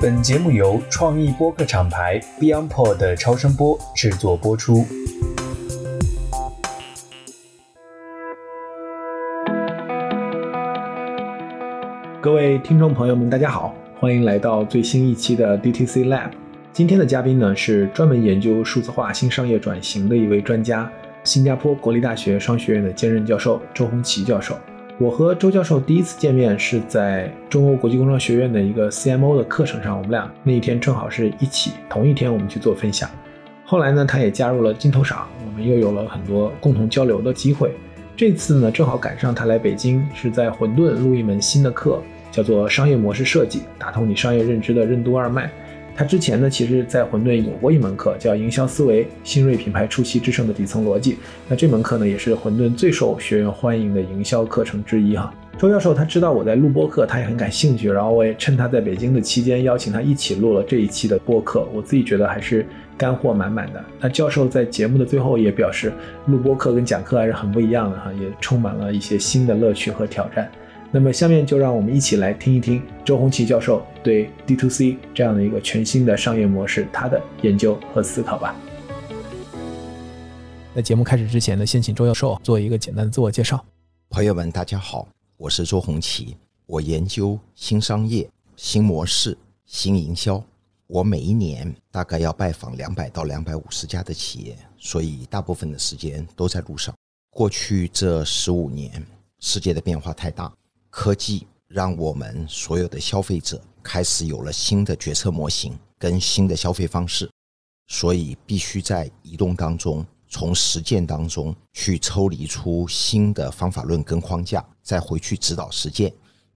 本节目由创意播客厂牌 BeyondPod 的超声波制作播出。各位听众朋友们，大家好，欢迎来到最新一期的 DTC Lab。今天的嘉宾呢是专门研究数字化新商业转型的一位专家，新加坡国立大学商学院的兼任教授周鸿奇教授。我和周教授第一次见面是在中欧国际工商学院的一个 CMO 的课程上，我们俩那一天正好是一起同一天，我们去做分享。后来呢，他也加入了金投赏，我们又有了很多共同交流的机会。这次呢，正好赶上他来北京，是在混沌录一门新的课，叫做商业模式设计，打通你商业认知的任督二脉。他之前呢，其实在混沌有过一门课，叫营销思维：新锐品牌初期制胜的底层逻辑。那这门课呢，也是混沌最受学员欢迎的营销课程之一哈。周教授他知道我在录播课，他也很感兴趣，然后我也趁他在北京的期间，邀请他一起录了这一期的播客。我自己觉得还是干货满满的。那教授在节目的最后也表示，录播课跟讲课还是很不一样的哈，也充满了一些新的乐趣和挑战。那么下面就让我们一起来听一听周红旗教授对 D to C 这样的一个全新的商业模式他的研究和思考吧。在节目开始之前呢，先请周教授做一个简单的自我介绍。朋友们，大家好，我是周红旗，我研究新商业、新模式、新营销。我每一年大概要拜访两百到两百五十家的企业，所以大部分的时间都在路上。过去这十五年，世界的变化太大。科技让我们所有的消费者开始有了新的决策模型跟新的消费方式，所以必须在移动当中，从实践当中去抽离出新的方法论跟框架，再回去指导实践。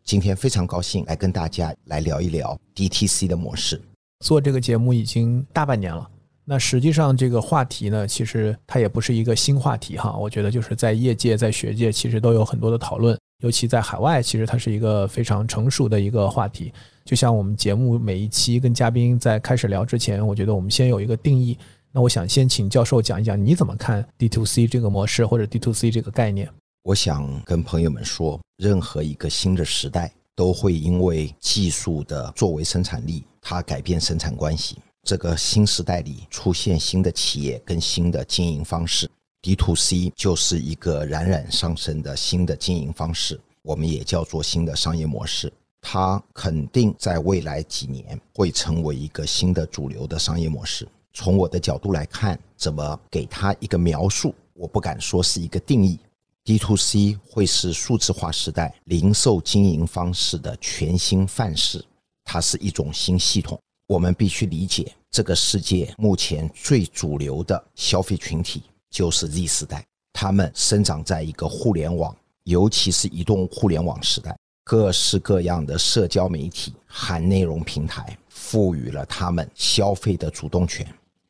今天非常高兴来跟大家来聊一聊 DTC 的模式。做这个节目已经大半年了，那实际上这个话题呢，其实它也不是一个新话题哈。我觉得就是在业界、在学界，其实都有很多的讨论。尤其在海外，其实它是一个非常成熟的一个话题。就像我们节目每一期跟嘉宾在开始聊之前，我觉得我们先有一个定义。那我想先请教授讲一讲，你怎么看 D to C 这个模式或者 D to C 这个概念？我想跟朋友们说，任何一个新的时代都会因为技术的作为生产力，它改变生产关系。这个新时代里出现新的企业跟新的经营方式。D to C 就是一个冉冉上升的新的经营方式，我们也叫做新的商业模式。它肯定在未来几年会成为一个新的主流的商业模式。从我的角度来看，怎么给它一个描述，我不敢说是一个定义。D to C 会是数字化时代零售经营方式的全新范式，它是一种新系统。我们必须理解，这个世界目前最主流的消费群体。就是 Z 时代，他们生长在一个互联网，尤其是移动互联网时代，各式各样的社交媒体、含内容平台赋予了他们消费的主动权。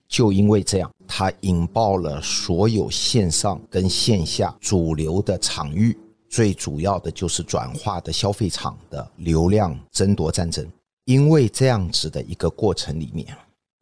就因为这样，它引爆了所有线上跟线下主流的场域，最主要的就是转化的消费场的流量争夺战争。因为这样子的一个过程里面。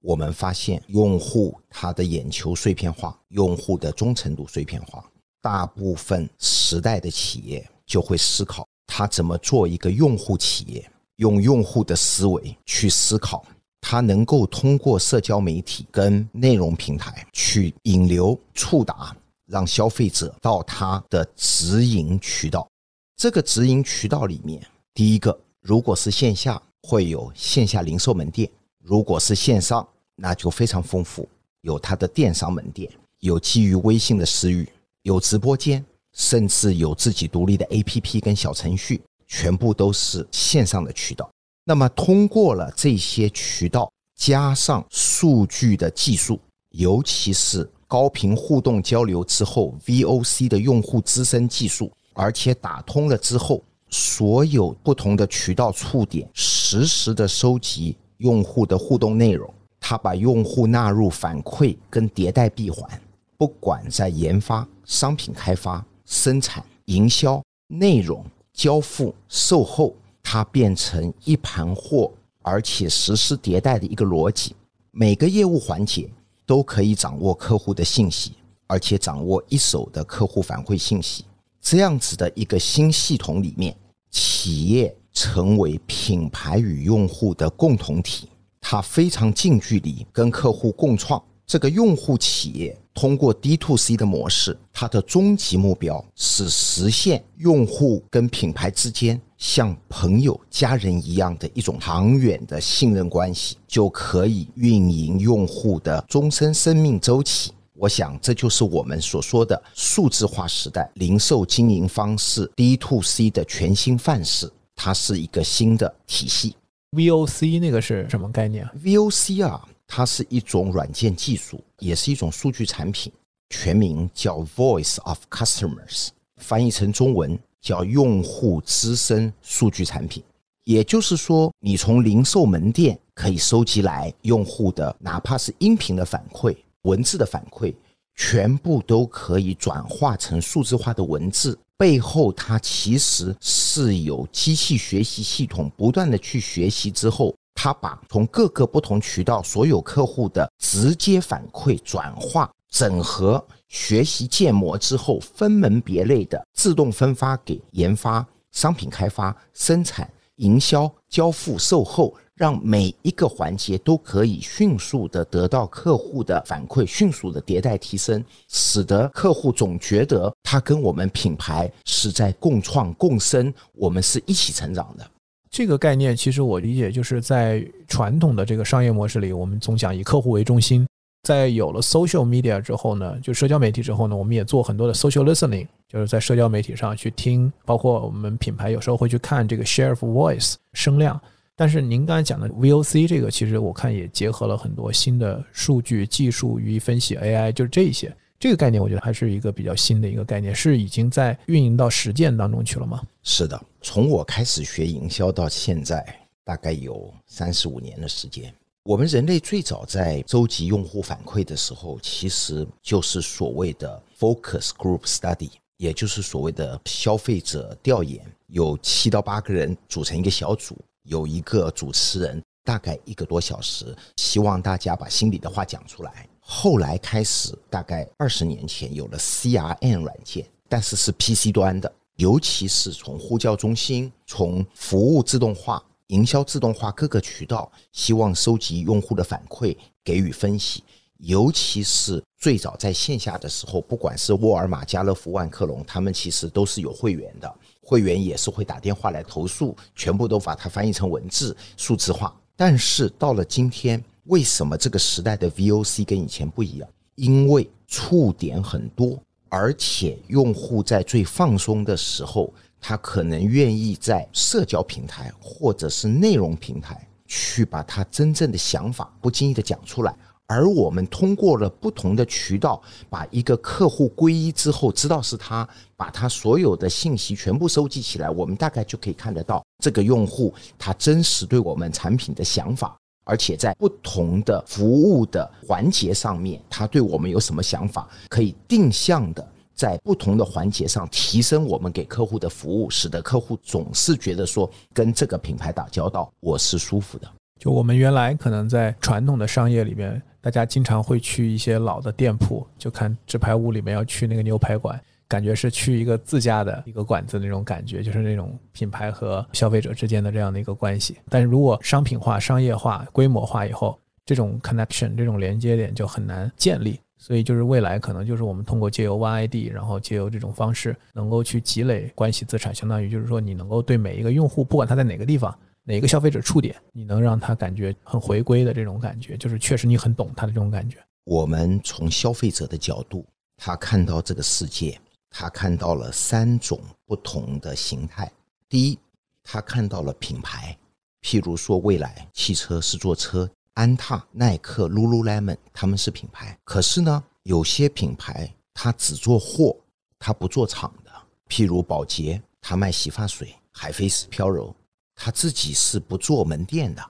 我们发现，用户他的眼球碎片化，用户的忠诚度碎片化。大部分时代的企业就会思考，他怎么做一个用户企业，用用户的思维去思考，他能够通过社交媒体跟内容平台去引流触达，让消费者到他的直营渠道。这个直营渠道里面，第一个，如果是线下，会有线下零售门店。如果是线上，那就非常丰富，有它的电商门店，有基于微信的私域，有直播间，甚至有自己独立的 APP 跟小程序，全部都是线上的渠道。那么通过了这些渠道，加上数据的技术，尤其是高频互动交流之后 VOC 的用户资深技术，而且打通了之后，所有不同的渠道触点实时的收集。用户的互动内容，他把用户纳入反馈跟迭代闭环，不管在研发、商品开发、生产、营销、内容交付、售后，它变成一盘货，而且实施迭代的一个逻辑。每个业务环节都可以掌握客户的信息，而且掌握一手的客户反馈信息。这样子的一个新系统里面，企业。成为品牌与用户的共同体，它非常近距离跟客户共创。这个用户企业通过 D to C 的模式，它的终极目标是实现用户跟品牌之间像朋友、家人一样的一种长远的信任关系，就可以运营用户的终身生命周期。我想，这就是我们所说的数字化时代零售经营方式 D to C 的全新范式，它是一个新的体系。VOC 那个是什么概念啊？VOC 啊。它是一种软件技术，也是一种数据产品，全名叫 Voice of Customers，翻译成中文叫用户资深数据产品。也就是说，你从零售门店可以收集来用户的，哪怕是音频的反馈、文字的反馈，全部都可以转化成数字化的文字。背后它其实是有机器学习系统不断的去学习之后。它把从各个不同渠道所有客户的直接反馈转化、整合、学习建模之后，分门别类的自动分发给研发、商品开发、生产、营销、交付、售后，让每一个环节都可以迅速的得到客户的反馈，迅速的迭代提升，使得客户总觉得他跟我们品牌是在共创共生，我们是一起成长的。这个概念其实我理解就是在传统的这个商业模式里，我们总讲以客户为中心。在有了 social media 之后呢，就社交媒体之后呢，我们也做很多的 social listening，就是在社交媒体上去听，包括我们品牌有时候会去看这个 share of voice 声量。但是您刚才讲的 VOC 这个，其实我看也结合了很多新的数据技术与分析 AI，就是这些。这个概念我觉得还是一个比较新的一个概念，是已经在运营到实践当中去了吗？是的，从我开始学营销到现在，大概有三十五年的时间。我们人类最早在收集用户反馈的时候，其实就是所谓的 focus group study，也就是所谓的消费者调研，有七到八个人组成一个小组，有一个主持人，大概一个多小时，希望大家把心里的话讲出来。后来开始，大概二十年前有了 CRM 软件，但是是 PC 端的，尤其是从呼叫中心、从服务自动化、营销自动化各个渠道，希望收集用户的反馈，给予分析。尤其是最早在线下的时候，不管是沃尔玛、家乐福、万客隆，他们其实都是有会员的，会员也是会打电话来投诉，全部都把它翻译成文字、数字化。但是到了今天。为什么这个时代的 VOC 跟以前不一样？因为触点很多，而且用户在最放松的时候，他可能愿意在社交平台或者是内容平台去把他真正的想法不经意的讲出来。而我们通过了不同的渠道，把一个客户归一之后，知道是他，把他所有的信息全部收集起来，我们大概就可以看得到这个用户他真实对我们产品的想法。而且在不同的服务的环节上面，他对我们有什么想法，可以定向的在不同的环节上提升我们给客户的服务，使得客户总是觉得说跟这个品牌打交道我是舒服的。就我们原来可能在传统的商业里面，大家经常会去一些老的店铺，就看纸牌屋里面要去那个牛排馆。感觉是去一个自家的一个馆子那种感觉，就是那种品牌和消费者之间的这样的一个关系。但是如果商品化、商业化、规模化以后，这种 connection 这种连接点就很难建立。所以就是未来可能就是我们通过借由 One ID，然后借由这种方式，能够去积累关系资产，相当于就是说你能够对每一个用户，不管他在哪个地方、哪个消费者触点，你能让他感觉很回归的这种感觉，就是确实你很懂他的这种感觉。我们从消费者的角度，他看到这个世界。他看到了三种不同的形态。第一，他看到了品牌，譬如说，未来汽车是做车，安踏、耐克、Lululemon 他们是品牌。可是呢，有些品牌它只做货，它不做厂的。譬如宝洁，它卖洗发水，海飞丝飘柔，他自己是不做门店的。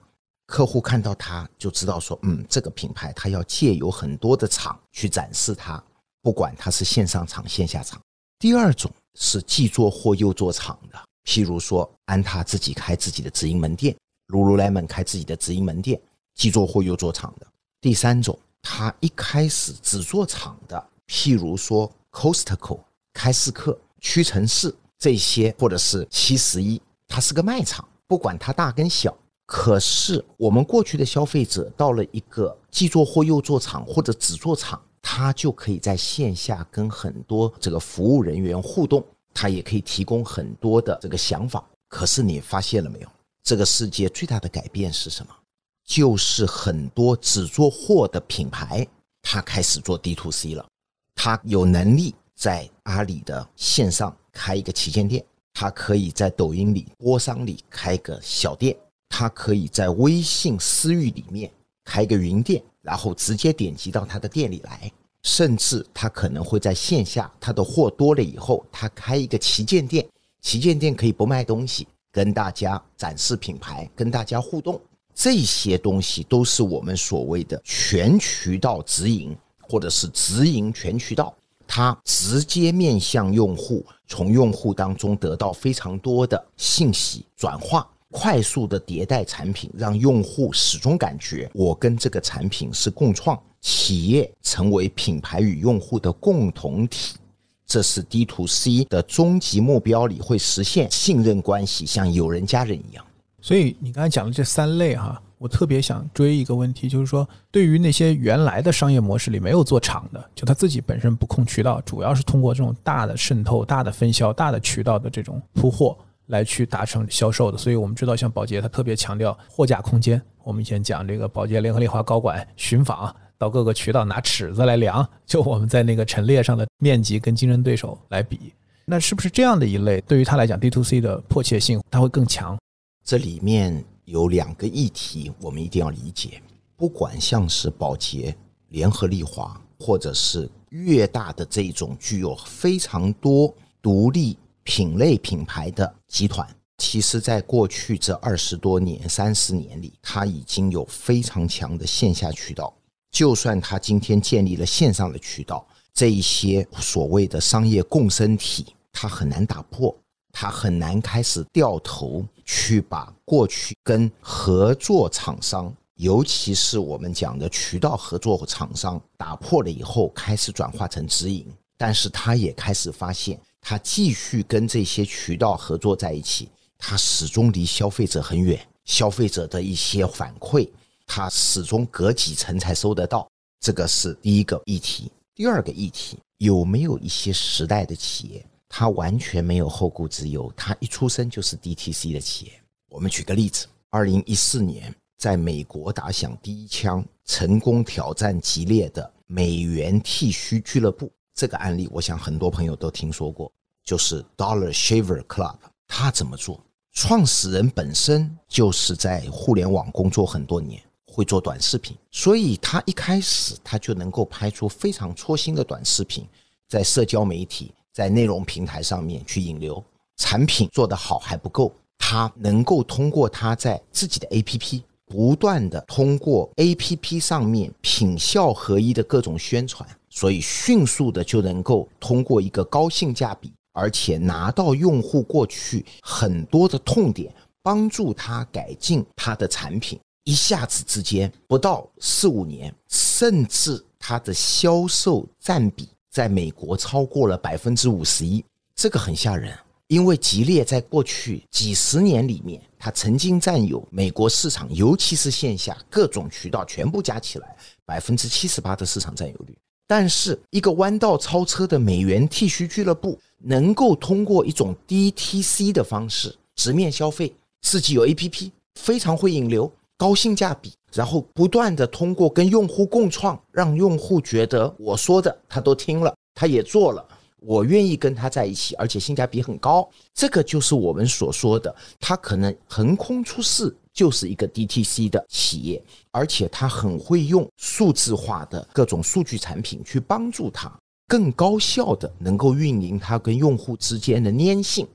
客户看到他就知道说，嗯，这个品牌它要借有很多的厂去展示它，不管它是线上厂、线下厂。第二种是既做货又做厂的，譬如说安踏自己开自己的直营门店，Lululemon 开自己的直营门店，既做货又做厂的。第三种，他一开始只做厂的，譬如说 Costco 开市客、屈臣氏这些，或者是七十一，它是个卖场，不管它大跟小。可是我们过去的消费者到了一个既做货又做厂或者只做厂，他就可以在线下跟很多这个服务人员互动，他也可以提供很多的这个想法。可是你发现了没有？这个世界最大的改变是什么？就是很多只做货的品牌，他开始做 D to C 了。他有能力在阿里的线上开一个旗舰店，他可以在抖音里、播商里开个小店，他可以在微信私域里面开个云店，然后直接点击到他的店里来。甚至他可能会在线下，他的货多了以后，他开一个旗舰店，旗舰店可以不卖东西。跟大家展示品牌，跟大家互动，这些东西都是我们所谓的全渠道直营，或者是直营全渠道。它直接面向用户，从用户当中得到非常多的信息转化，快速的迭代产品，让用户始终感觉我跟这个产品是共创，企业成为品牌与用户的共同体。这是 D to C 的终极目标里会实现信任关系，像友人、家人一样。所以你刚才讲的这三类哈，我特别想追一个问题，就是说，对于那些原来的商业模式里没有做厂的，就他自己本身不控渠道，主要是通过这种大的渗透、大的分销、大的渠道的这种铺货来去达成销售的。所以我们知道，像宝洁，它特别强调货架空间。我们以前讲这个宝洁联合利华高管巡访。到各个渠道拿尺子来量，就我们在那个陈列上的面积跟竞争对手来比，那是不是这样的一类对于他来讲，D to C 的迫切性它会更强？这里面有两个议题，我们一定要理解。不管像是宝洁、联合利华，或者是越大的这种具有非常多独立品类品牌的集团，其实在过去这二十多年、三十年里，它已经有非常强的线下渠道。就算它今天建立了线上的渠道，这一些所谓的商业共生体，它很难打破，他很难开始掉头去把过去跟合作厂商，尤其是我们讲的渠道合作厂商打破了以后，开始转化成直营。但是他也开始发现，他继续跟这些渠道合作在一起，他始终离消费者很远，消费者的一些反馈。他始终隔几层才收得到，这个是第一个议题。第二个议题，有没有一些时代的企业，他完全没有后顾之忧，他一出生就是 DTC 的企业？我们举个例子，二零一四年在美国打响第一枪，成功挑战激烈的美元剃须俱乐部，这个案例，我想很多朋友都听说过，就是 Dollar Shaver Club。他怎么做？创始人本身就是在互联网工作很多年。会做短视频，所以他一开始他就能够拍出非常戳心的短视频，在社交媒体、在内容平台上面去引流。产品做得好还不够，他能够通过他在自己的 APP 不断的通过 APP 上面品效合一的各种宣传，所以迅速的就能够通过一个高性价比，而且拿到用户过去很多的痛点，帮助他改进他的产品。一下子之间不到四五年，甚至它的销售占比在美国超过了百分之五十一，这个很吓人。因为吉列在过去几十年里面，它曾经占有美国市场，尤其是线下各种渠道全部加起来百分之七十八的市场占有率。但是一个弯道超车的美元剃须俱乐部，能够通过一种 DTC 的方式直面消费，自己有 APP，非常会引流。高性价比，然后不断的通过跟用户共创，让用户觉得我说的他都听了，他也做了，我愿意跟他在一起，而且性价比很高。这个就是我们所说的，他可能横空出世就是一个 DTC 的企业，而且他很会用数字化的各种数据产品去帮助他更高效的能够运营他跟用户之间的粘性。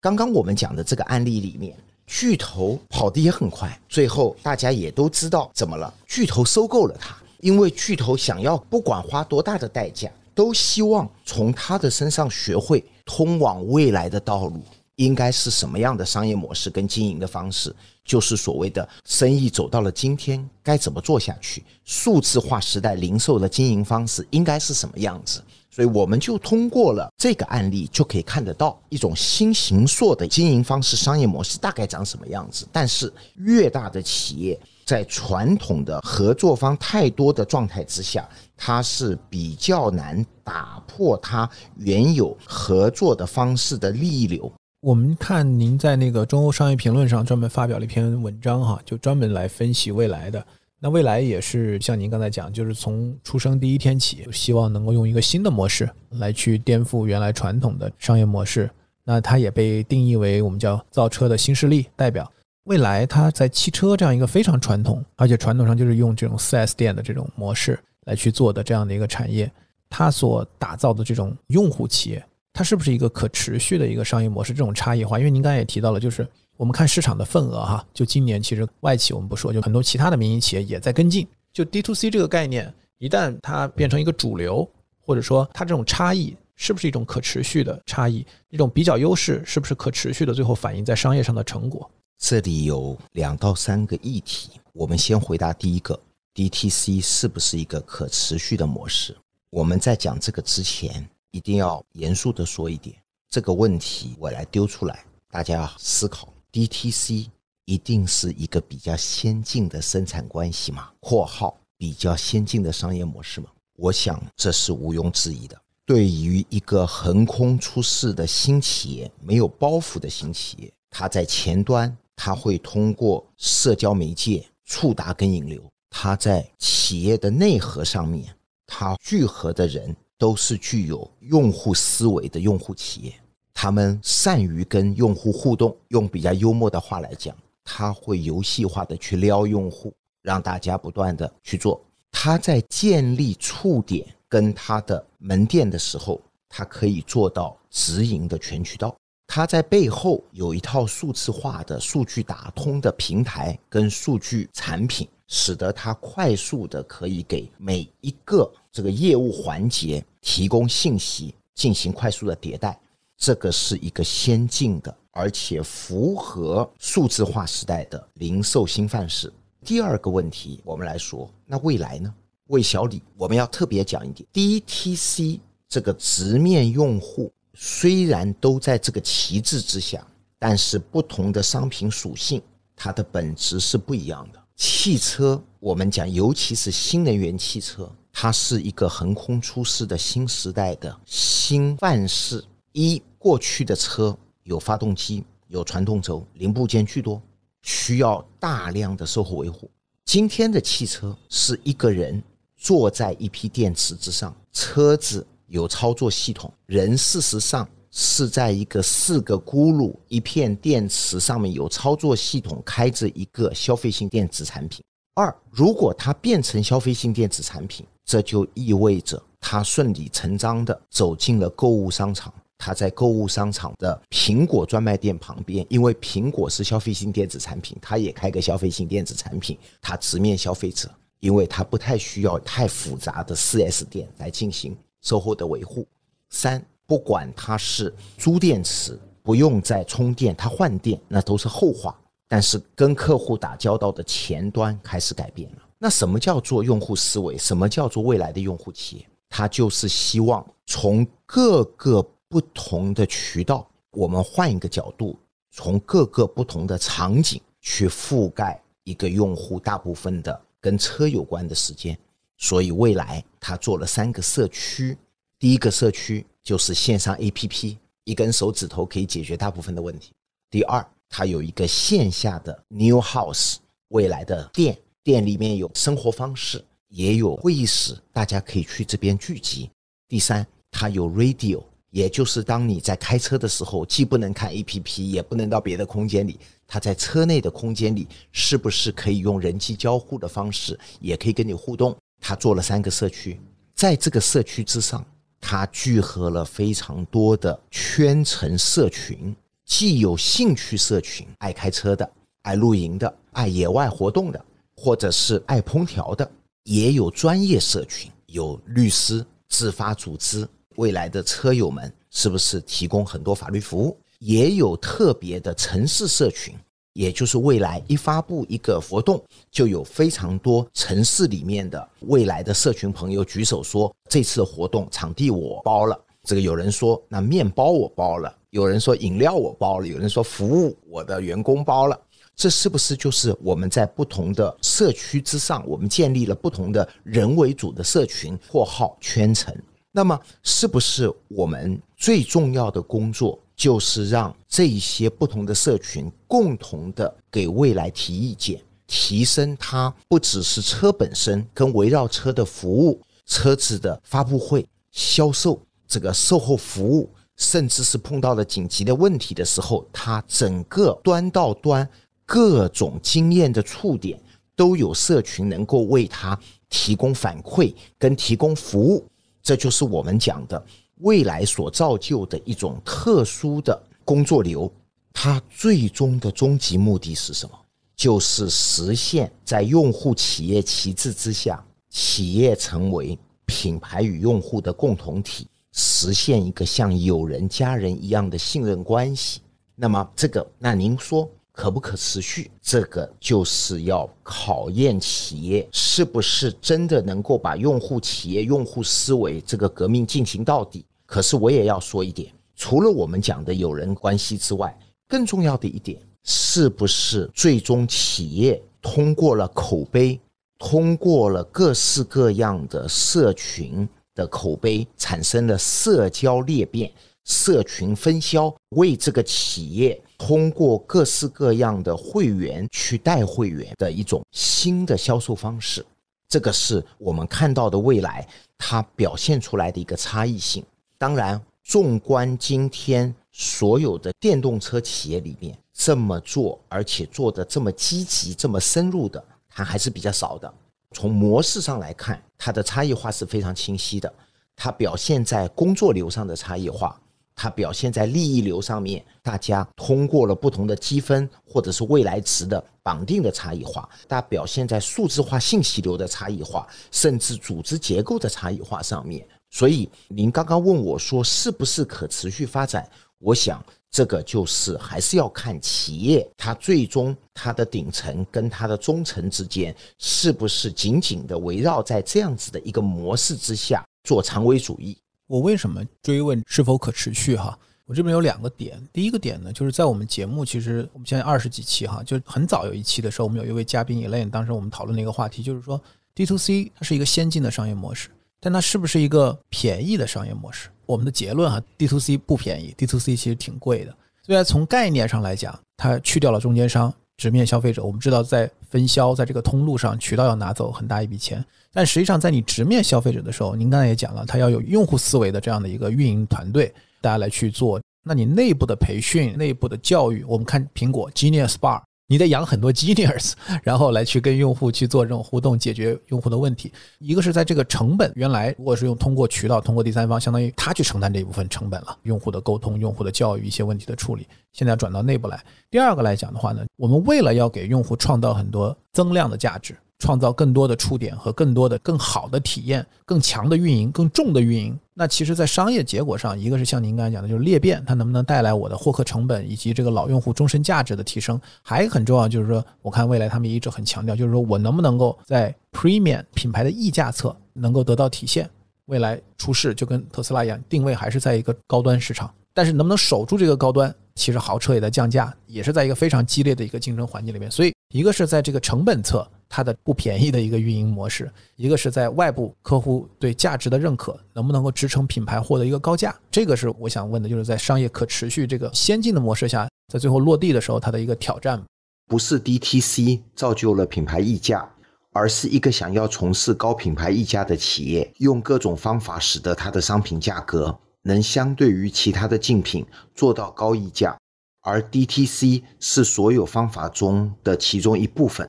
刚刚我们讲的这个案例里面。巨头跑得也很快，最后大家也都知道怎么了。巨头收购了他，因为巨头想要不管花多大的代价，都希望从他的身上学会通往未来的道路。应该是什么样的商业模式跟经营的方式，就是所谓的生意走到了今天该怎么做下去，数字化时代零售的经营方式应该是什么样子。所以我们就通过了这个案例，就可以看得到一种新形塑的经营方式、商业模式大概长什么样子。但是越大的企业，在传统的合作方太多的状态之下，它是比较难打破它原有合作的方式的利益流。我们看您在那个中欧商业评论上专门发表了一篇文章，哈，就专门来分析未来的。那未来也是像您刚才讲，就是从出生第一天起，希望能够用一个新的模式来去颠覆原来传统的商业模式。那它也被定义为我们叫造车的新势力代表。未来它在汽车这样一个非常传统，而且传统上就是用这种 4S 店的这种模式来去做的这样的一个产业，它所打造的这种用户企业，它是不是一个可持续的一个商业模式？这种差异化，因为您刚才也提到了，就是。我们看市场的份额哈，就今年其实外企我们不说，就很多其他的民营企业也在跟进。就 D to C 这个概念，一旦它变成一个主流，或者说它这种差异是不是一种可持续的差异，一种比较优势是不是可持续的，最后反映在商业上的成果？这里有两到三个议题，我们先回答第一个，DTC 是不是一个可持续的模式？我们在讲这个之前，一定要严肃的说一点，这个问题我来丢出来，大家要思考。DTC 一定是一个比较先进的生产关系吗？（括号比较先进的商业模式吗？）我想这是毋庸置疑的。对于一个横空出世的新企业，没有包袱的新企业，它在前端，它会通过社交媒介触达跟引流；它在企业的内核上面，它聚合的人都是具有用户思维的用户企业。他们善于跟用户互动，用比较幽默的话来讲，他会游戏化的去撩用户，让大家不断的去做。他在建立触点跟他的门店的时候，他可以做到直营的全渠道。它在背后有一套数字化的数据打通的平台跟数据产品，使得它快速的可以给每一个这个业务环节提供信息，进行快速的迭代。这个是一个先进的，而且符合数字化时代的零售新范式。第二个问题，我们来说，那未来呢？魏小李，我们要特别讲一点，DTC 这个直面用户虽然都在这个旗帜之下，但是不同的商品属性，它的本质是不一样的。汽车，我们讲，尤其是新能源汽车，它是一个横空出世的新时代的新范式。一过去的车有发动机、有传动轴，零部件巨多，需要大量的售后维护。今天的汽车是一个人坐在一批电池之上，车子有操作系统，人事实上是在一个四个轱辘、一片电池上面有操作系统，开着一个消费性电子产品。二，如果它变成消费性电子产品，这就意味着它顺理成章的走进了购物商场。他在购物商场的苹果专卖店旁边，因为苹果是消费性电子产品，他也开个消费性电子产品，他直面消费者，因为他不太需要太复杂的四 S 店来进行售后的维护。三，不管它是租电池，不用再充电，它换电那都是后话，但是跟客户打交道的前端开始改变了。那什么叫做用户思维？什么叫做未来的用户企业？他就是希望从各个。不同的渠道，我们换一个角度，从各个不同的场景去覆盖一个用户大部分的跟车有关的时间。所以未来他做了三个社区，第一个社区就是线上 APP，一根手指头可以解决大部分的问题。第二，它有一个线下的 New House，未来的店，店里面有生活方式，也有会议室，大家可以去这边聚集。第三，它有 Radio。也就是当你在开车的时候，既不能看 A P P，也不能到别的空间里，它在车内的空间里是不是可以用人机交互的方式，也可以跟你互动？他做了三个社区，在这个社区之上，他聚合了非常多的圈层社群，既有兴趣社群，爱开车的，爱露营的，爱野外活动的，或者是爱烹调的，也有专业社群，有律师、自发组织。未来的车友们是不是提供很多法律服务？也有特别的城市社群，也就是未来一发布一个活动，就有非常多城市里面的未来的社群朋友举手说，这次活动场地我包了。这个有人说，那面包我包了；有人说饮料我包了；有人说服务我的员工包了。这是不是就是我们在不同的社区之上，我们建立了不同的人为主的社群（括号圈层）？那么，是不是我们最重要的工作？就是让这一些不同的社群共同的给未来提意见，提升它不只是车本身跟围绕车的服务、车子的发布会、销售这个售后服务，甚至是碰到了紧急的问题的时候，它整个端到端各种经验的触点都有社群能够为它提供反馈跟提供服务，这就是我们讲的。未来所造就的一种特殊的工作流，它最终的终极目的是什么？就是实现，在用户企业旗帜之下，企业成为品牌与用户的共同体，实现一个像友人、家人一样的信任关系。那么，这个，那您说可不可持续？这个就是要考验企业是不是真的能够把用户企业、用户思维这个革命进行到底。可是我也要说一点，除了我们讲的友人关系之外，更重要的一点，是不是最终企业通过了口碑，通过了各式各样的社群的口碑，产生了社交裂变、社群分销，为这个企业通过各式各样的会员去带会员的一种新的销售方式，这个是我们看到的未来它表现出来的一个差异性。当然，纵观今天所有的电动车企业里面，这么做而且做的这么积极、这么深入的，它还是比较少的。从模式上来看，它的差异化是非常清晰的。它表现在工作流上的差异化，它表现在利益流上面，大家通过了不同的积分或者是未来值的绑定的差异化，它表现在数字化信息流的差异化，甚至组织结构的差异化上面。所以，您刚刚问我说是不是可持续发展？我想，这个就是还是要看企业它最终它的顶层跟它的中层之间是不是紧紧的围绕在这样子的一个模式之下做长尾主义。我为什么追问是否可持续？哈，我这边有两个点。第一个点呢，就是在我们节目，其实我们现在二十几期哈，就很早有一期的时候，我们有一位嘉宾 Elaine，当时我们讨论的一个话题就是说，D to C 它是一个先进的商业模式。但它是不是一个便宜的商业模式？我们的结论哈，D to C 不便宜，D to C 其实挺贵的。虽然从概念上来讲，它去掉了中间商，直面消费者。我们知道，在分销在这个通路上，渠道要拿走很大一笔钱。但实际上，在你直面消费者的时候，您刚才也讲了，它要有用户思维的这样的一个运营团队，大家来去做。那你内部的培训、内部的教育，我们看苹果 Genius Bar。你得养很多 genius，然后来去跟用户去做这种互动，解决用户的问题。一个是在这个成本，原来如果是用通过渠道、通过第三方，相当于他去承担这一部分成本了，用户的沟通、用户的教育、一些问题的处理，现在转到内部来。第二个来讲的话呢，我们为了要给用户创造很多增量的价值。创造更多的触点和更多的更好的体验，更强的运营，更重的运营。那其实，在商业结果上，一个是像您刚才讲的，就是裂变，它能不能带来我的获客成本以及这个老用户终身价值的提升？还很重要，就是说，我看未来他们一直很强调，就是说我能不能够在 premium 品牌的溢价侧能够得到体现？未来出事就跟特斯拉一样，定位还是在一个高端市场，但是能不能守住这个高端？其实豪车也在降价，也是在一个非常激烈的一个竞争环境里面。所以，一个是在这个成本侧。它的不便宜的一个运营模式，一个是在外部客户对价值的认可，能不能够支撑品牌获得一个高价？这个是我想问的，就是在商业可持续这个先进的模式下，在最后落地的时候，它的一个挑战。不是 DTC 造就了品牌溢价，而是一个想要从事高品牌溢价的企业，用各种方法使得它的商品价格能相对于其他的竞品做到高溢价，而 DTC 是所有方法中的其中一部分。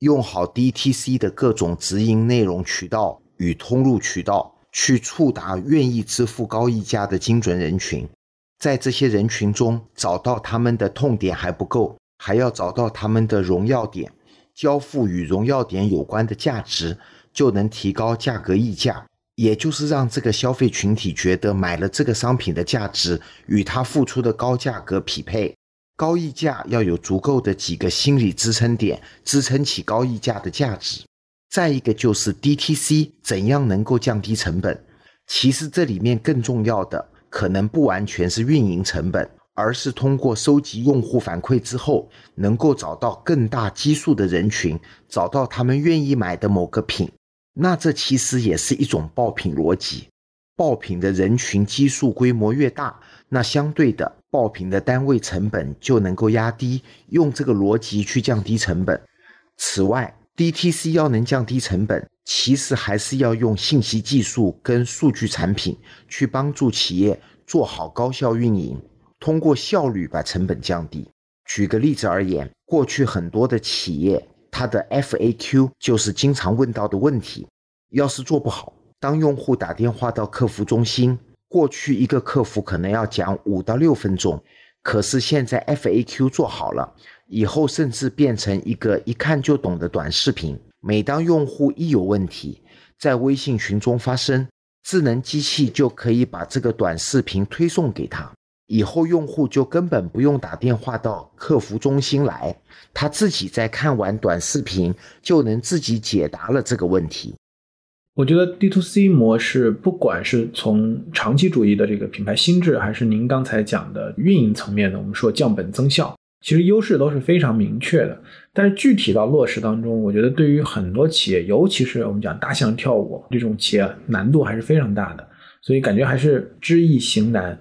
用好 DTC 的各种直营内容渠道与通路渠道，去触达愿意支付高溢价的精准人群，在这些人群中找到他们的痛点还不够，还要找到他们的荣耀点，交付与荣耀点有关的价值，就能提高价格溢价。也就是让这个消费群体觉得买了这个商品的价值与他付出的高价格匹配。高溢价要有足够的几个心理支撑点，支撑起高溢价的价值。再一个就是 DTC 怎样能够降低成本？其实这里面更重要的可能不完全是运营成本，而是通过收集用户反馈之后，能够找到更大基数的人群，找到他们愿意买的某个品。那这其实也是一种爆品逻辑。爆品的人群基数规模越大，那相对的爆品的单位成本就能够压低。用这个逻辑去降低成本。此外，DTC 要能降低成本，其实还是要用信息技术跟数据产品去帮助企业做好高效运营，通过效率把成本降低。举个例子而言，过去很多的企业，它的 FAQ 就是经常问到的问题，要是做不好，当用户打电话到客服中心，过去一个客服可能要讲五到六分钟，可是现在 FAQ 做好了。以后甚至变成一个一看就懂的短视频。每当用户一有问题，在微信群中发生，智能机器就可以把这个短视频推送给他。以后用户就根本不用打电话到客服中心来，他自己在看完短视频就能自己解答了这个问题。我觉得 D to C 模式，不管是从长期主义的这个品牌心智，还是您刚才讲的运营层面的，我们说降本增效。其实优势都是非常明确的，但是具体到落实当中，我觉得对于很多企业，尤其是我们讲大象跳舞这种企业，难度还是非常大的，所以感觉还是知易行难。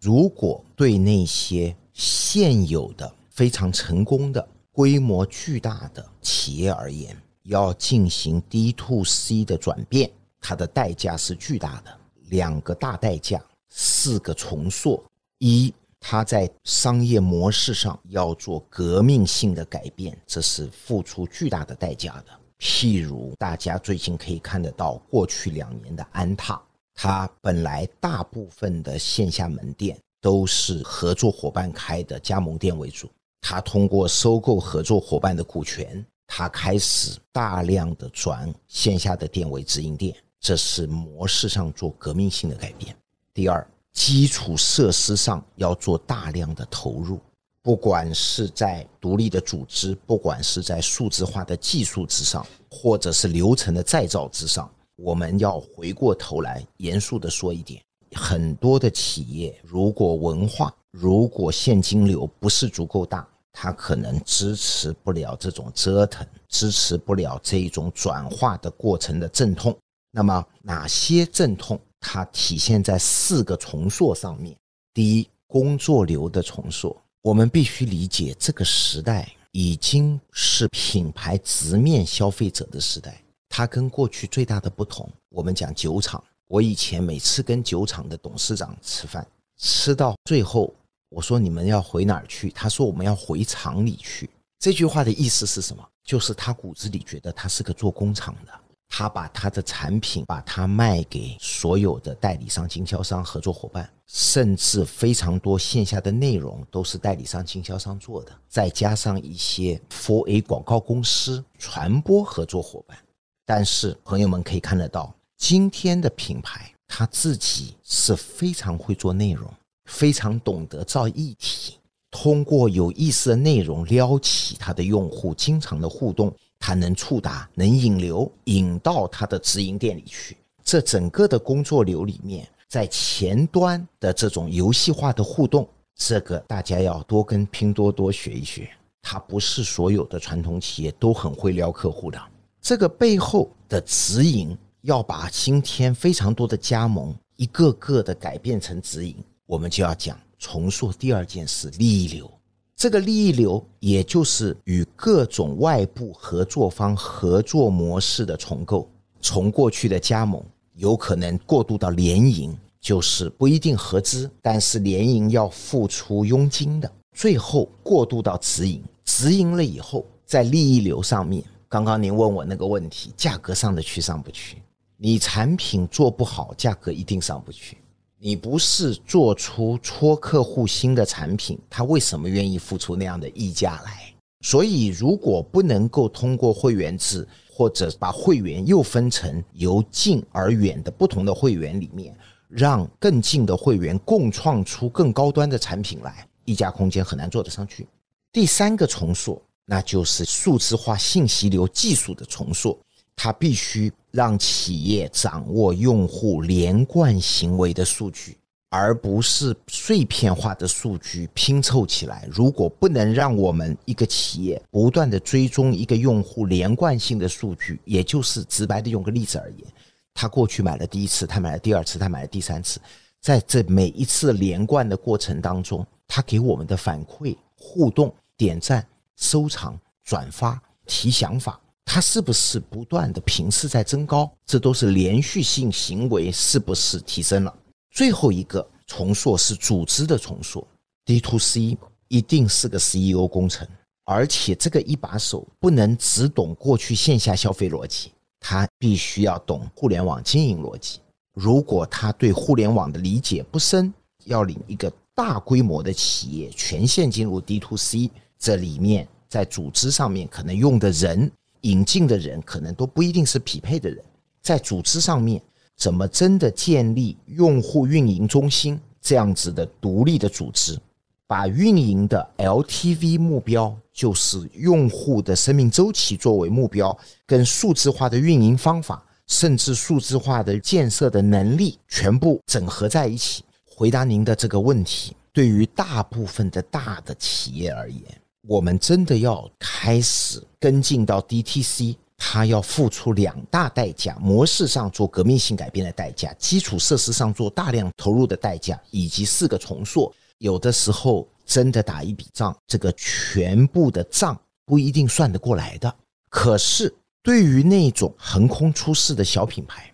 如果对那些现有的非常成功的、规模巨大的企业而言，要进行 D to C 的转变，它的代价是巨大的，两个大代价，四个重塑，一。它在商业模式上要做革命性的改变，这是付出巨大的代价的。譬如大家最近可以看得到，过去两年的安踏，它本来大部分的线下门店都是合作伙伴开的加盟店为主，它通过收购合作伙伴的股权，它开始大量的转线下的店为直营店，这是模式上做革命性的改变。第二。基础设施上要做大量的投入，不管是在独立的组织，不管是在数字化的技术之上，或者是流程的再造之上，我们要回过头来严肃的说一点：很多的企业如果文化、如果现金流不是足够大，它可能支持不了这种折腾，支持不了这一种转化的过程的阵痛。那么哪些阵痛？它体现在四个重塑上面。第一，工作流的重塑。我们必须理解，这个时代已经是品牌直面消费者的时代。它跟过去最大的不同，我们讲酒厂。我以前每次跟酒厂的董事长吃饭，吃到最后，我说你们要回哪儿去？他说我们要回厂里去。这句话的意思是什么？就是他骨子里觉得他是个做工厂的。他把他的产品，把它卖给所有的代理商、经销商、合作伙伴，甚至非常多线下的内容都是代理商、经销商做的，再加上一些 For A 广告公司、传播合作伙伴。但是朋友们可以看得到，今天的品牌他自己是非常会做内容，非常懂得造议题，通过有意思的内容撩起他的用户，经常的互动。它能触达，能引流，引到它的直营店里去。这整个的工作流里面，在前端的这种游戏化的互动，这个大家要多跟拼多多学一学。它不是所有的传统企业都很会撩客户的。这个背后的直营，要把今天非常多的加盟一个个的改变成直营，我们就要讲重塑第二件事：利益流。这个利益流，也就是与各种外部合作方合作模式的重构，从过去的加盟，有可能过渡到联营，就是不一定合资，但是联营要付出佣金的，最后过渡到直营，直营了以后，在利益流上面，刚刚您问我那个问题，价格上的去上不去？你产品做不好，价格一定上不去。你不是做出戳客户心的产品，他为什么愿意付出那样的溢价来？所以，如果不能够通过会员制，或者把会员又分成由近而远的不同的会员里面，让更近的会员共创出更高端的产品来，溢价空间很难做得上去。第三个重塑，那就是数字化信息流技术的重塑，它必须让企业掌握用户连贯行为的数据。而不是碎片化的数据拼凑起来。如果不能让我们一个企业不断的追踪一个用户连贯性的数据，也就是直白的用个例子而言，他过去买了第一次，他买了第二次，他买了第三次，在这每一次连贯的过程当中，他给我们的反馈、互动、点赞、收藏、转发、提想法，他是不是不断的频次在增高？这都是连续性行为是不是提升了？最后一个重塑是组织的重塑，D to C 一定是个 CEO 工程，而且这个一把手不能只懂过去线下消费逻辑，他必须要懂互联网经营逻辑。如果他对互联网的理解不深，要领一个大规模的企业全线进入 D to C，这里面在组织上面可能用的人、引进的人，可能都不一定是匹配的人，在组织上面。怎么真的建立用户运营中心这样子的独立的组织，把运营的 LTV 目标，就是用户的生命周期作为目标，跟数字化的运营方法，甚至数字化的建设的能力，全部整合在一起。回答您的这个问题，对于大部分的大的企业而言，我们真的要开始跟进到 DTC。它要付出两大代价：模式上做革命性改变的代价，基础设施上做大量投入的代价，以及四个重塑。有的时候真的打一笔账，这个全部的账不一定算得过来的。可是对于那种横空出世的小品牌，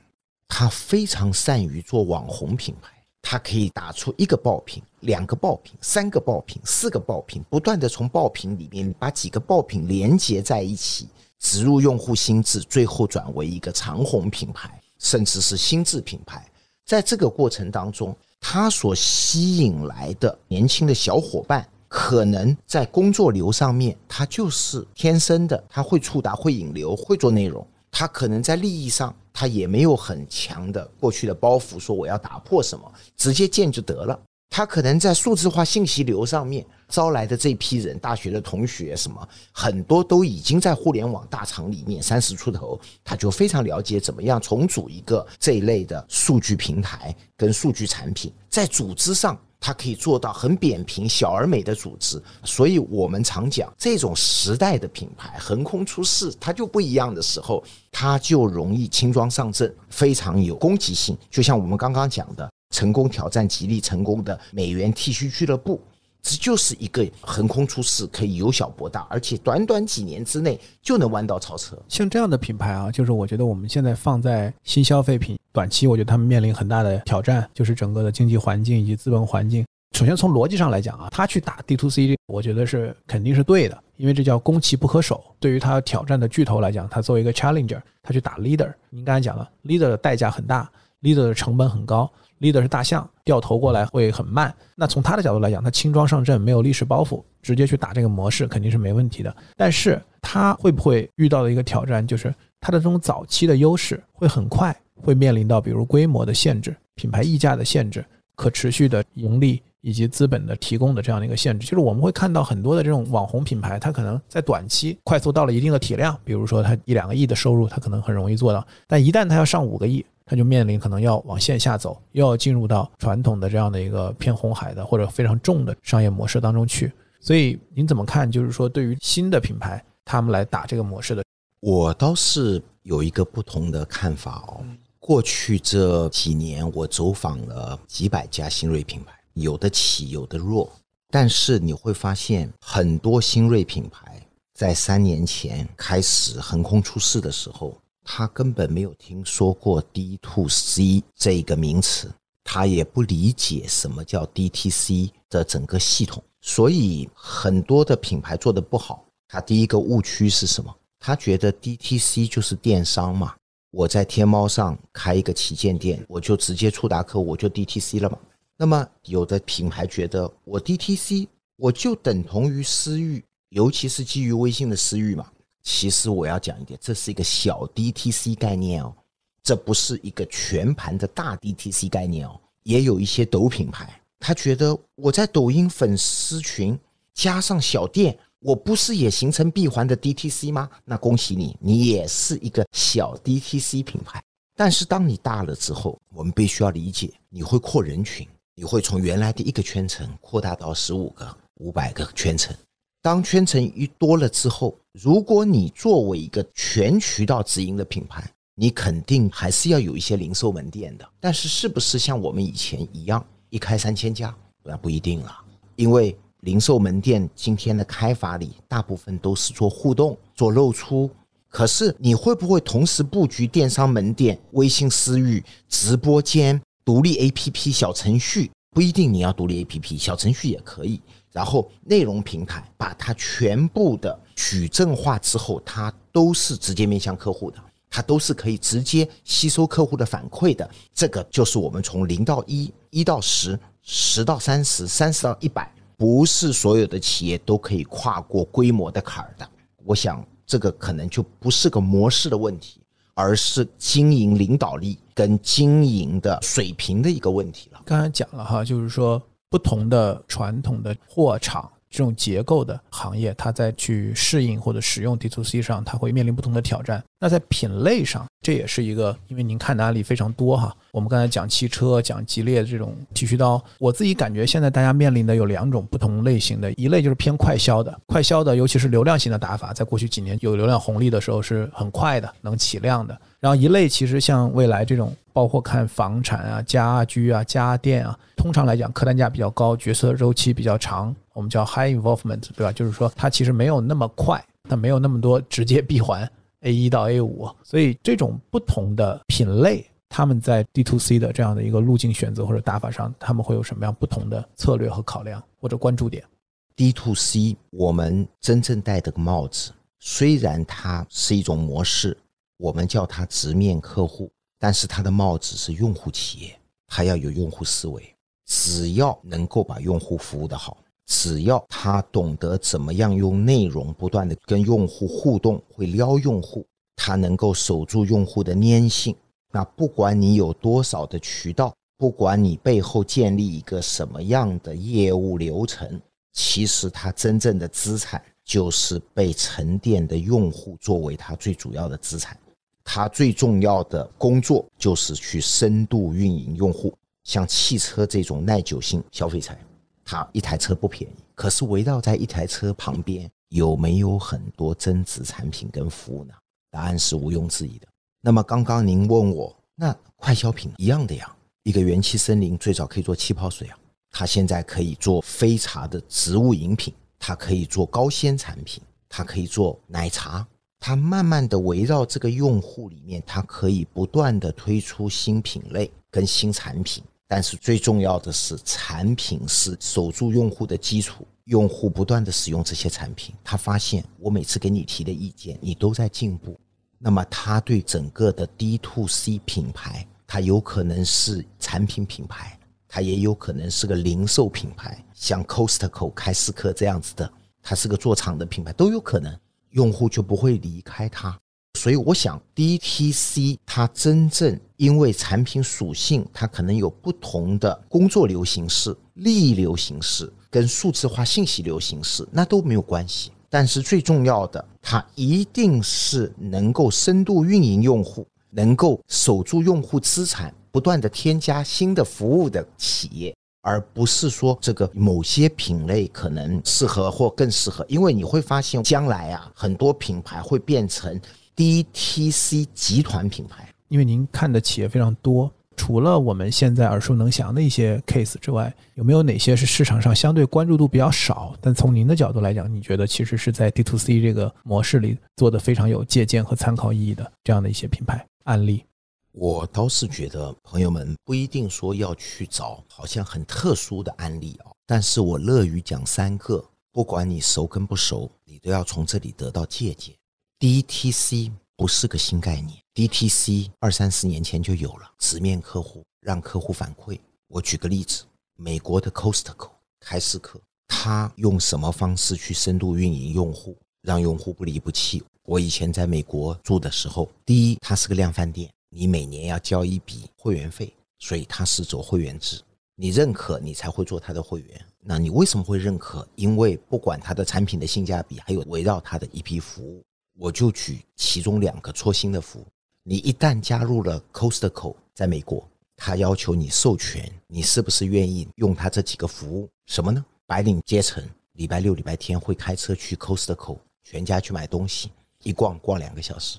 他非常善于做网红品牌，他可以打出一个爆品、两个爆品、三个爆品、四个爆品，不断的从爆品里面把几个爆品连接在一起。植入用户心智，最后转为一个长红品牌，甚至是心智品牌。在这个过程当中，它所吸引来的年轻的小伙伴，可能在工作流上面，他就是天生的，他会触达、会引流、会做内容。他可能在利益上，他也没有很强的过去的包袱，说我要打破什么，直接建就得了。他可能在数字化信息流上面招来的这批人，大学的同学什么，很多都已经在互联网大厂里面三十出头，他就非常了解怎么样重组一个这一类的数据平台跟数据产品，在组织上它可以做到很扁平、小而美的组织。所以我们常讲，这种时代的品牌横空出世，它就不一样的时候，它就容易轻装上阵，非常有攻击性。就像我们刚刚讲的。成功挑战吉利成功的美元剃须俱乐部，这就是一个横空出世，可以由小博大，而且短短几年之内就能弯道超车。像这样的品牌啊，就是我觉得我们现在放在新消费品短期，我觉得他们面临很大的挑战，就是整个的经济环境以及资本环境。首先从逻辑上来讲啊，他去打 D to C，我觉得是肯定是对的，因为这叫攻其不可守。对于他挑战的巨头来讲，他作为一个 challenger，他去打 leader，您刚才讲了，leader 的代价很大，leader 的成本很高。Leader 是大象，掉头过来会很慢。那从他的角度来讲，他轻装上阵，没有历史包袱，直接去打这个模式肯定是没问题的。但是他会不会遇到的一个挑战，就是他的这种早期的优势会很快会面临到，比如规模的限制、品牌溢价的限制、可持续的盈利以及资本的提供的这样的一个限制。就是我们会看到很多的这种网红品牌，它可能在短期快速到了一定的体量，比如说它一两个亿的收入，它可能很容易做到。但一旦它要上五个亿，它就面临可能要往线下走，又要进入到传统的这样的一个偏红海的或者非常重的商业模式当中去。所以您怎么看？就是说，对于新的品牌，他们来打这个模式的，我倒是有一个不同的看法哦。过去这几年，我走访了几百家新锐品牌，有的起，有的弱，但是你会发现，很多新锐品牌在三年前开始横空出世的时候。他根本没有听说过 D to C 这个名词，他也不理解什么叫 DTC 的整个系统，所以很多的品牌做的不好。他第一个误区是什么？他觉得 DTC 就是电商嘛，我在天猫上开一个旗舰店，我就直接触达客户，我就 DTC 了嘛。那么有的品牌觉得我 DTC 我就等同于私域，尤其是基于微信的私域嘛。其实我要讲一点，这是一个小 DTC 概念哦，这不是一个全盘的大 DTC 概念哦。也有一些抖品牌，他觉得我在抖音粉丝群加上小店，我不是也形成闭环的 DTC 吗？那恭喜你，你也是一个小 DTC 品牌。但是当你大了之后，我们必须要理解，你会扩人群，你会从原来的一个圈层扩大到十五个、五百个圈层。当圈层一多了之后，如果你作为一个全渠道直营的品牌，你肯定还是要有一些零售门店的。但是是不是像我们以前一样一开三千家？那不一定了，因为零售门店今天的开发里，大部分都是做互动、做露出。可是你会不会同时布局电商门店、微信私域、直播间、独立 APP、小程序？不一定你要独立 APP，小程序也可以。然后内容平台把它全部的矩阵化之后，它都是直接面向客户的，它都是可以直接吸收客户的反馈的。这个就是我们从零到一、一到十、十到三十、三十到一百，不是所有的企业都可以跨过规模的坎儿的。我想。这个可能就不是个模式的问题，而是经营领导力跟经营的水平的一个问题了。刚才讲了哈，就是说不同的传统的货场。这种结构的行业，它在去适应或者使用 D to C 上，它会面临不同的挑战。那在品类上，这也是一个，因为您看的案例非常多哈。我们刚才讲汽车，讲吉列这种剃须刀，我自己感觉现在大家面临的有两种不同类型的，一类就是偏快销的，快销的，尤其是流量型的打法，在过去几年有流量红利的时候是很快的，能起量的。然后一类其实像未来这种，包括看房产啊、家居啊、家电啊，通常来讲客单价比较高，决策周期比较长，我们叫 high involvement，对吧？就是说它其实没有那么快，它没有那么多直接闭环 A 一到 A 五，所以这种不同的品类，他们在 D to C 的这样的一个路径选择或者打法上，他们会有什么样不同的策略和考量或者关注点？D to C 我们真正戴的个帽子，虽然它是一种模式。我们叫它直面客户，但是他的帽子是用户企业，他要有用户思维。只要能够把用户服务的好，只要他懂得怎么样用内容不断的跟用户互动，会撩用户，他能够守住用户的粘性。那不管你有多少的渠道，不管你背后建立一个什么样的业务流程，其实它真正的资产就是被沉淀的用户作为它最主要的资产。它最重要的工作就是去深度运营用户，像汽车这种耐久性消费财，它一台车不便宜，可是围绕在一台车旁边有没有很多增值产品跟服务呢？答案是毋庸置疑的。那么刚刚您问我，那快消品一样的呀，一个元气森林最早可以做气泡水啊，它现在可以做非茶的植物饮品，它可以做高纤产品，它可以做奶茶。它慢慢的围绕这个用户里面，它可以不断的推出新品类跟新产品，但是最重要的是，产品是守住用户的基础，用户不断的使用这些产品，他发现我每次给你提的意见，你都在进步，那么他对整个的 D to C 品牌，它有可能是产品品牌，它也有可能是个零售品牌，像 Costco、开司克这样子的，它是个做厂的品牌，都有可能。用户就不会离开它，所以我想，DTC 它真正因为产品属性，它可能有不同的工作流形式、利益流形式跟数字化信息流形式，那都没有关系。但是最重要的，它一定是能够深度运营用户，能够守住用户资产，不断的添加新的服务的企业。而不是说这个某些品类可能适合或更适合，因为你会发现将来啊，很多品牌会变成 DTC 集团品牌。因为您看的企业非常多，除了我们现在耳熟能详的一些 case 之外，有没有哪些是市场上相对关注度比较少，但从您的角度来讲，你觉得其实是在 DTC 这个模式里做的非常有借鉴和参考意义的这样的一些品牌案例？我倒是觉得，朋友们不一定说要去找好像很特殊的案例啊，但是我乐于讲三个，不管你熟跟不熟，你都要从这里得到借鉴。DTC 不是个新概念，DTC 二三十年前就有了，直面客户，让客户反馈。我举个例子，美国的 Costco 开司克，他用什么方式去深度运营用户，让用户不离不弃？我以前在美国住的时候，第一，它是个量贩店，你每年要交一笔会员费，所以它是走会员制，你认可你才会做它的会员。那你为什么会认可？因为不管它的产品的性价比，还有围绕它的一批服务，我就举其中两个戳心的服务。你一旦加入了 Costco，在美国，他要求你授权，你是不是愿意用他这几个服务？什么呢？白领阶层礼拜六、礼拜天会开车去 Costco 全家去买东西，一逛逛两个小时。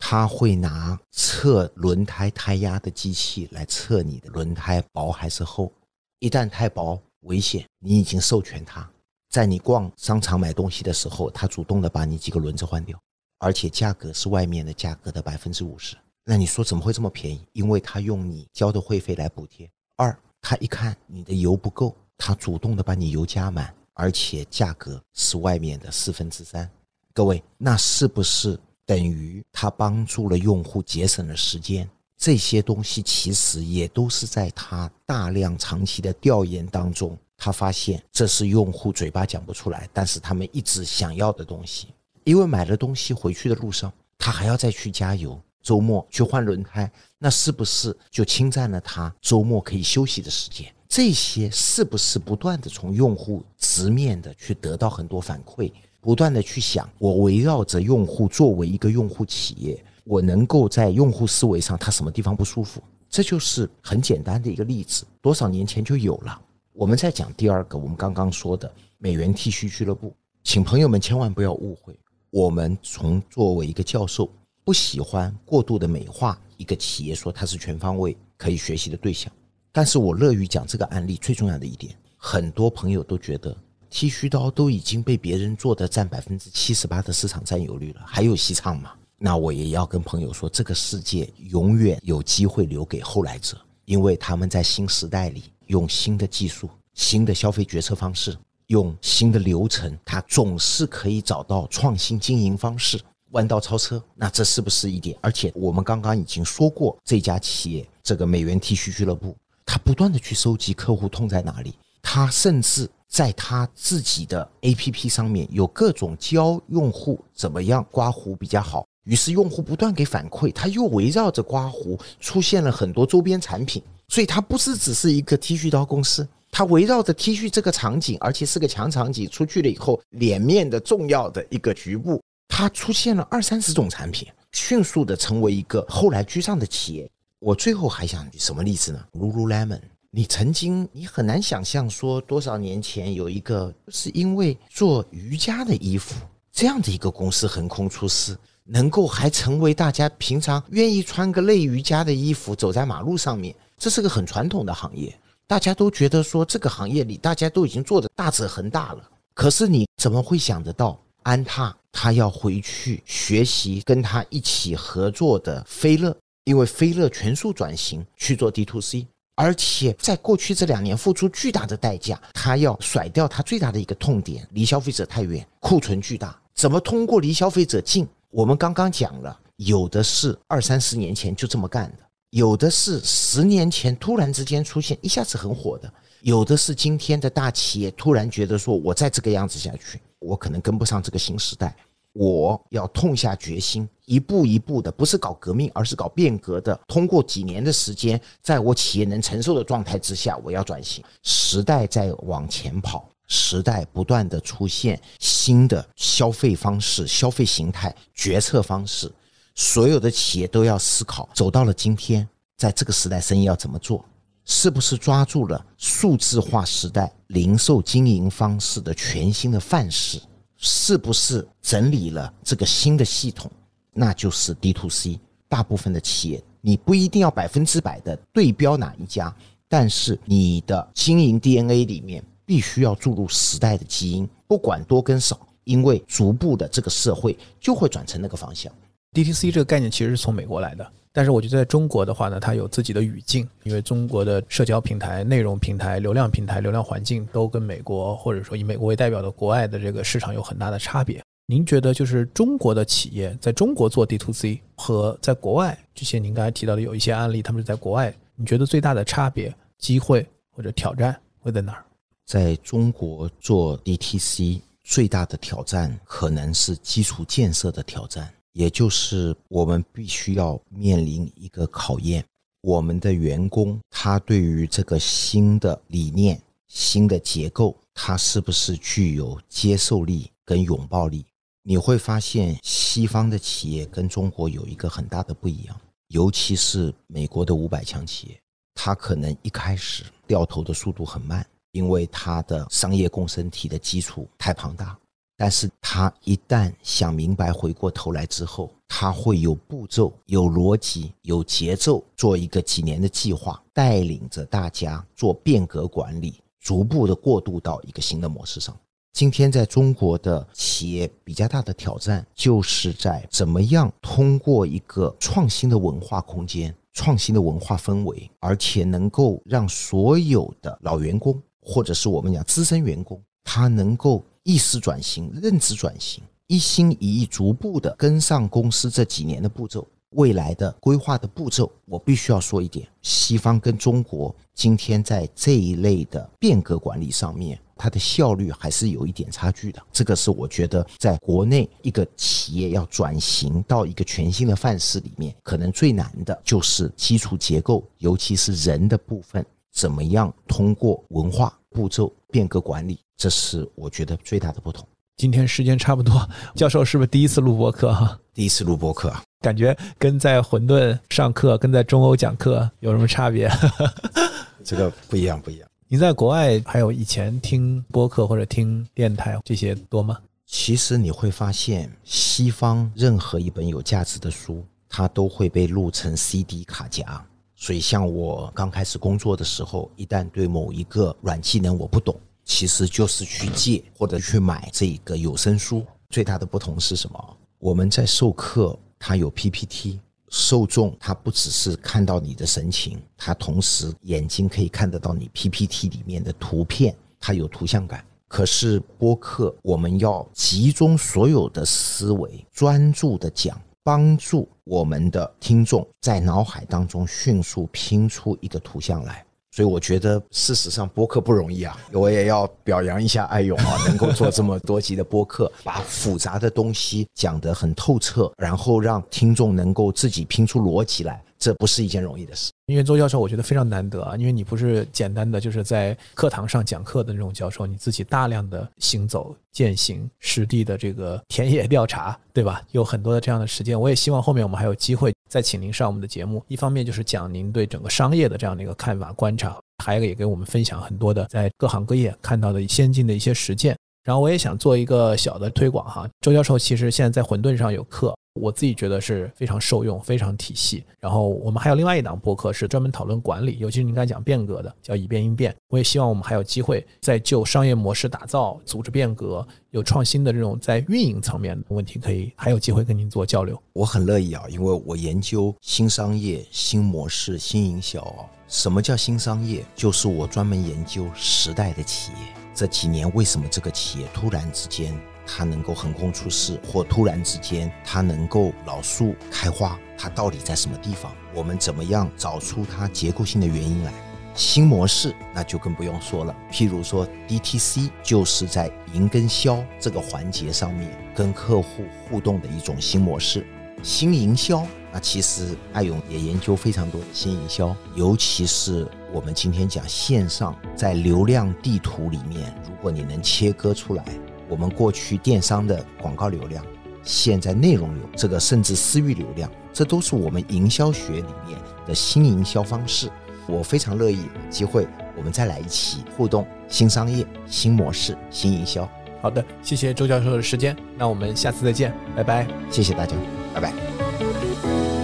他会拿测轮胎胎压的机器来测你的轮胎薄还是厚，一旦太薄危险，你已经授权他，在你逛商场买东西的时候，他主动的把你几个轮子换掉。而且价格是外面的价格的百分之五十，那你说怎么会这么便宜？因为他用你交的会费来补贴。二，他一看你的油不够，他主动的把你油加满，而且价格是外面的四分之三。各位，那是不是等于他帮助了用户节省了时间？这些东西其实也都是在他大量长期的调研当中，他发现这是用户嘴巴讲不出来，但是他们一直想要的东西。因为买了东西回去的路上，他还要再去加油，周末去换轮胎，那是不是就侵占了他周末可以休息的时间？这些是不是不断的从用户直面的去得到很多反馈，不断的去想，我围绕着用户作为一个用户企业，我能够在用户思维上他什么地方不舒服？这就是很简单的一个例子，多少年前就有了。我们再讲第二个，我们刚刚说的美元剃须俱乐部，请朋友们千万不要误会。我们从作为一个教授，不喜欢过度的美化一个企业，说它是全方位可以学习的对象。但是我乐于讲这个案例。最重要的一点，很多朋友都觉得剃须刀都已经被别人做的占百分之七十八的市场占有率了，还有戏唱吗？那我也要跟朋友说，这个世界永远有机会留给后来者，因为他们在新时代里用新的技术、新的消费决策方式。用新的流程，他总是可以找到创新经营方式，弯道超车。那这是不是一点？而且我们刚刚已经说过，这家企业这个美元剃须俱乐部，它不断的去收集客户痛在哪里，他甚至在他自己的 APP 上面有各种教用户怎么样刮胡比较好。于是用户不断给反馈，他又围绕着刮胡出现了很多周边产品，所以它不是只是一个剃须刀公司。它围绕着 T 恤这个场景，而且是个强场景，出去了以后，脸面的重要的一个局部，它出现了二三十种产品，迅速的成为一个后来居上的企业。我最后还想什么例子呢？Lululemon，你曾经你很难想象说多少年前有一个是因为做瑜伽的衣服这样的一个公司横空出世，能够还成为大家平常愿意穿个类瑜伽的衣服走在马路上面，这是个很传统的行业。大家都觉得说这个行业里，大家都已经做的大者恒大了。可是你怎么会想得到安踏他要回去学习跟他一起合作的飞乐？因为飞乐全速转型去做 D to C，而且在过去这两年付出巨大的代价，他要甩掉他最大的一个痛点，离消费者太远，库存巨大。怎么通过离消费者近？我们刚刚讲了，有的是二三十年前就这么干的。有的是十年前突然之间出现，一下子很火的；有的是今天的大企业突然觉得说，我再这个样子下去，我可能跟不上这个新时代，我要痛下决心，一步一步的，不是搞革命，而是搞变革的。通过几年的时间，在我企业能承受的状态之下，我要转型。时代在往前跑，时代不断的出现新的消费方式、消费形态、决策方式。所有的企业都要思考，走到了今天，在这个时代，生意要怎么做？是不是抓住了数字化时代零售经营方式的全新的范式？是不是整理了这个新的系统？那就是 D to C。大部分的企业，你不一定要百分之百的对标哪一家，但是你的经营 DNA 里面必须要注入时代的基因，不管多跟少，因为逐步的这个社会就会转成那个方向。DTC 这个概念其实是从美国来的，但是我觉得在中国的话呢，它有自己的语境，因为中国的社交平台、内容平台、流量平台、流量环境都跟美国或者说以美国为代表的国外的这个市场有很大的差别。您觉得就是中国的企业在中国做 D2C 和在国外，这些您刚才提到的有一些案例，他们是在国外，你觉得最大的差别、机会或者挑战会在哪儿？在中国做 DTC 最大的挑战可能是基础建设的挑战，也就是我们必须要面临一个考验：我们的员工他对于这个新的理念、新的结构，他是不是具有接受力跟拥抱力？你会发现，西方的企业跟中国有一个很大的不一样，尤其是美国的五百强企业，它可能一开始掉头的速度很慢。因为它的商业共生体的基础太庞大，但是他一旦想明白，回过头来之后，他会有步骤、有逻辑、有节奏，做一个几年的计划，带领着大家做变革管理，逐步的过渡到一个新的模式上。今天在中国的企业比较大的挑战，就是在怎么样通过一个创新的文化空间、创新的文化氛围，而且能够让所有的老员工。或者是我们讲资深员工，他能够意识转型、认知转型，一心一意，逐步的跟上公司这几年的步骤、未来的规划的步骤。我必须要说一点，西方跟中国今天在这一类的变革管理上面，它的效率还是有一点差距的。这个是我觉得在国内一个企业要转型到一个全新的范式里面，可能最难的就是基础结构，尤其是人的部分。怎么样通过文化步骤变革管理？这是我觉得最大的不同。今天时间差不多，教授是不是第一次录播课？哈，第一次录播课啊，感觉跟在混沌上课、跟在中欧讲课有什么差别？这个不一样，不一样。你在国外还有以前听播客或者听电台这些多吗？其实你会发现，西方任何一本有价值的书，它都会被录成 CD 卡夹。所以，像我刚开始工作的时候，一旦对某一个软技能我不懂，其实就是去借或者去买这个有声书。最大的不同是什么？我们在授课，它有 PPT，受众他不只是看到你的神情，他同时眼睛可以看得到你 PPT 里面的图片，它有图像感。可是播客，我们要集中所有的思维，专注的讲。帮助我们的听众在脑海当中迅速拼出一个图像来，所以我觉得事实上播客不容易啊，我也要表扬一下艾勇啊，能够做这么多集的播客，把复杂的东西讲得很透彻，然后让听众能够自己拼出逻辑来。这不是一件容易的事，因为周教授我觉得非常难得啊，因为你不是简单的就是在课堂上讲课的那种教授，你自己大量的行走、践行、实地的这个田野调查，对吧？有很多的这样的实践，我也希望后面我们还有机会再请您上我们的节目，一方面就是讲您对整个商业的这样的一个看法、观察，还有一个也给我们分享很多的在各行各业看到的先进的一些实践。然后我也想做一个小的推广哈，周教授其实现在在混沌上有课。我自己觉得是非常受用、非常体系。然后我们还有另外一档播客是专门讨论管理，尤其是您刚才讲变革的，叫以变应变。我也希望我们还有机会在就商业模式打造、组织变革、有创新的这种在运营层面的问题，可以还有机会跟您做交流。我很乐意啊，因为我研究新商业、新模式、新营销啊。什么叫新商业？就是我专门研究时代的企业。这几年为什么这个企业突然之间？它能够横空出世，或突然之间它能够老树开花，它到底在什么地方？我们怎么样找出它结构性的原因来？新模式那就更不用说了，譬如说 DTC 就是在营跟销这个环节上面跟客户互动的一种新模式。新营销那其实艾勇也研究非常多的新营销，尤其是我们今天讲线上，在流量地图里面，如果你能切割出来。我们过去电商的广告流量，现在内容流，这个甚至私域流量，这都是我们营销学里面的新营销方式。我非常乐意机会，我们再来一起互动，新商业、新模式、新营销。好的，谢谢周教授的时间，那我们下次再见，拜拜。谢谢大家，拜拜。